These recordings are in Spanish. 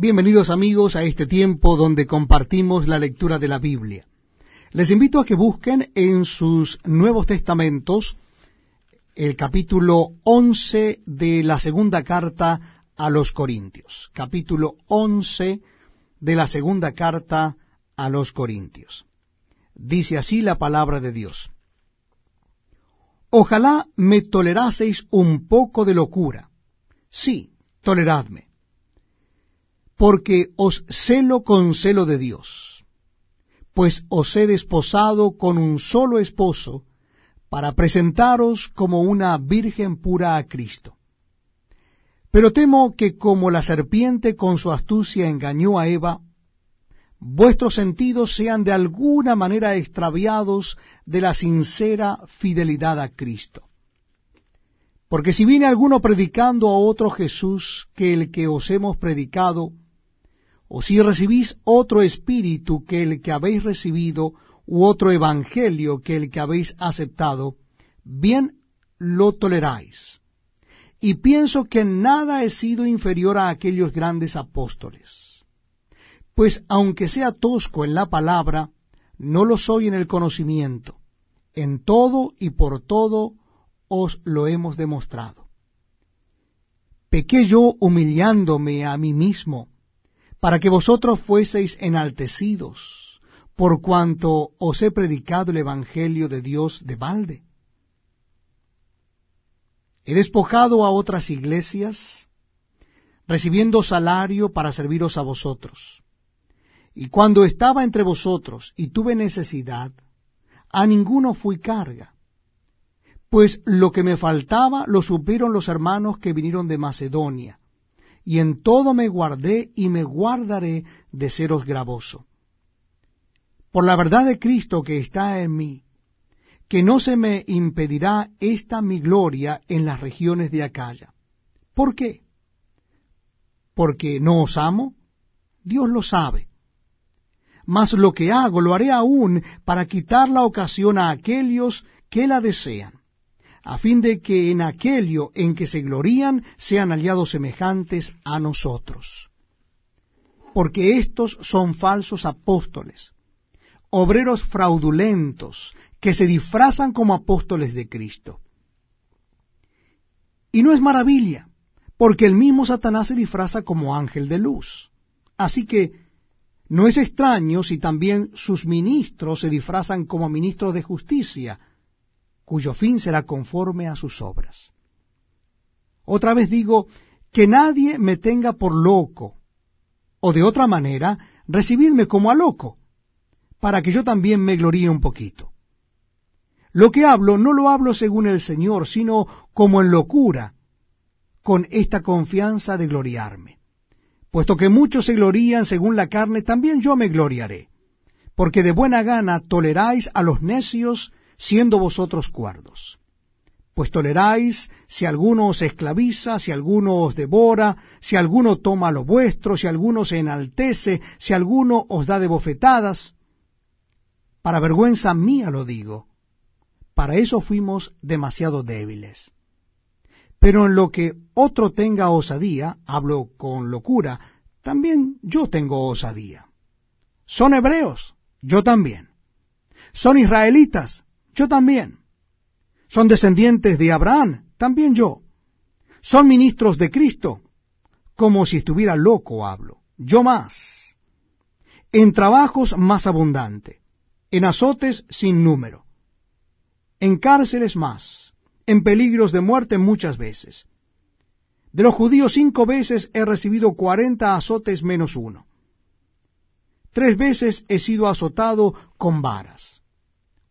Bienvenidos amigos a este tiempo donde compartimos la lectura de la Biblia. Les invito a que busquen en sus Nuevos Testamentos el capítulo 11 de la segunda carta a los Corintios. Capítulo 11 de la segunda carta a los Corintios. Dice así la palabra de Dios. Ojalá me toleraseis un poco de locura. Sí, toleradme porque os celo con celo de Dios, pues os he desposado con un solo esposo, para presentaros como una virgen pura a Cristo. Pero temo que como la serpiente con su astucia engañó a Eva, vuestros sentidos sean de alguna manera extraviados de la sincera fidelidad a Cristo. Porque si viene alguno predicando a otro Jesús que el que os hemos predicado, o si recibís otro espíritu que el que habéis recibido, u otro evangelio que el que habéis aceptado, bien lo toleráis. Y pienso que nada he sido inferior a aquellos grandes apóstoles. Pues aunque sea tosco en la palabra, no lo soy en el conocimiento. En todo y por todo os lo hemos demostrado. Pequé yo humillándome a mí mismo, para que vosotros fueseis enaltecidos, por cuanto os he predicado el Evangelio de Dios de balde. He despojado a otras iglesias, recibiendo salario para serviros a vosotros. Y cuando estaba entre vosotros y tuve necesidad, a ninguno fui carga, pues lo que me faltaba lo supieron los hermanos que vinieron de Macedonia y en todo me guardé y me guardaré de seros gravoso. Por la verdad de Cristo que está en mí, que no se me impedirá esta mi gloria en las regiones de Acaya. ¿Por qué? ¿Porque no os amo? Dios lo sabe. Mas lo que hago lo haré aún para quitar la ocasión a aquellos que la desean a fin de que en aquello en que se glorían sean aliados semejantes a nosotros. Porque estos son falsos apóstoles, obreros fraudulentos, que se disfrazan como apóstoles de Cristo. Y no es maravilla, porque el mismo Satanás se disfraza como ángel de luz. Así que no es extraño si también sus ministros se disfrazan como ministros de justicia, cuyo fin será conforme a sus obras. Otra vez digo, que nadie me tenga por loco, o de otra manera, recibidme como a loco, para que yo también me gloríe un poquito. Lo que hablo no lo hablo según el Señor, sino como en locura, con esta confianza de gloriarme. Puesto que muchos se glorían según la carne, también yo me gloriaré, porque de buena gana toleráis a los necios siendo vosotros cuerdos. Pues toleráis si alguno os esclaviza, si alguno os devora, si alguno toma lo vuestro, si alguno se enaltece, si alguno os da de bofetadas. Para vergüenza mía lo digo. Para eso fuimos demasiado débiles. Pero en lo que otro tenga osadía, hablo con locura, también yo tengo osadía. Son hebreos, yo también. Son israelitas, yo también. Son descendientes de Abraham, también yo. Son ministros de Cristo, como si estuviera loco hablo, yo más. En trabajos más abundante, en azotes sin número, en cárceles más, en peligros de muerte muchas veces. De los judíos cinco veces he recibido cuarenta azotes menos uno. Tres veces he sido azotado con varas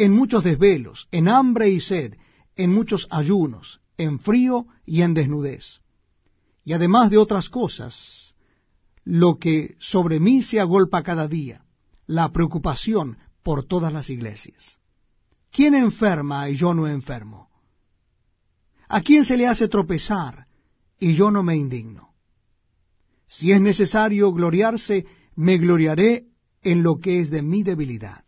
en muchos desvelos, en hambre y sed, en muchos ayunos, en frío y en desnudez. Y además de otras cosas, lo que sobre mí se agolpa cada día, la preocupación por todas las iglesias. ¿Quién enferma y yo no enfermo? ¿A quién se le hace tropezar y yo no me indigno? Si es necesario gloriarse, me gloriaré en lo que es de mi debilidad.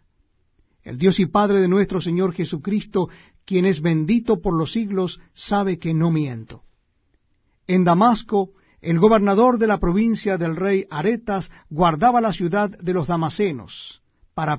El Dios y Padre de nuestro Señor Jesucristo, quien es bendito por los siglos, sabe que no miento. En Damasco, el gobernador de la provincia del rey Aretas guardaba la ciudad de los damasenos para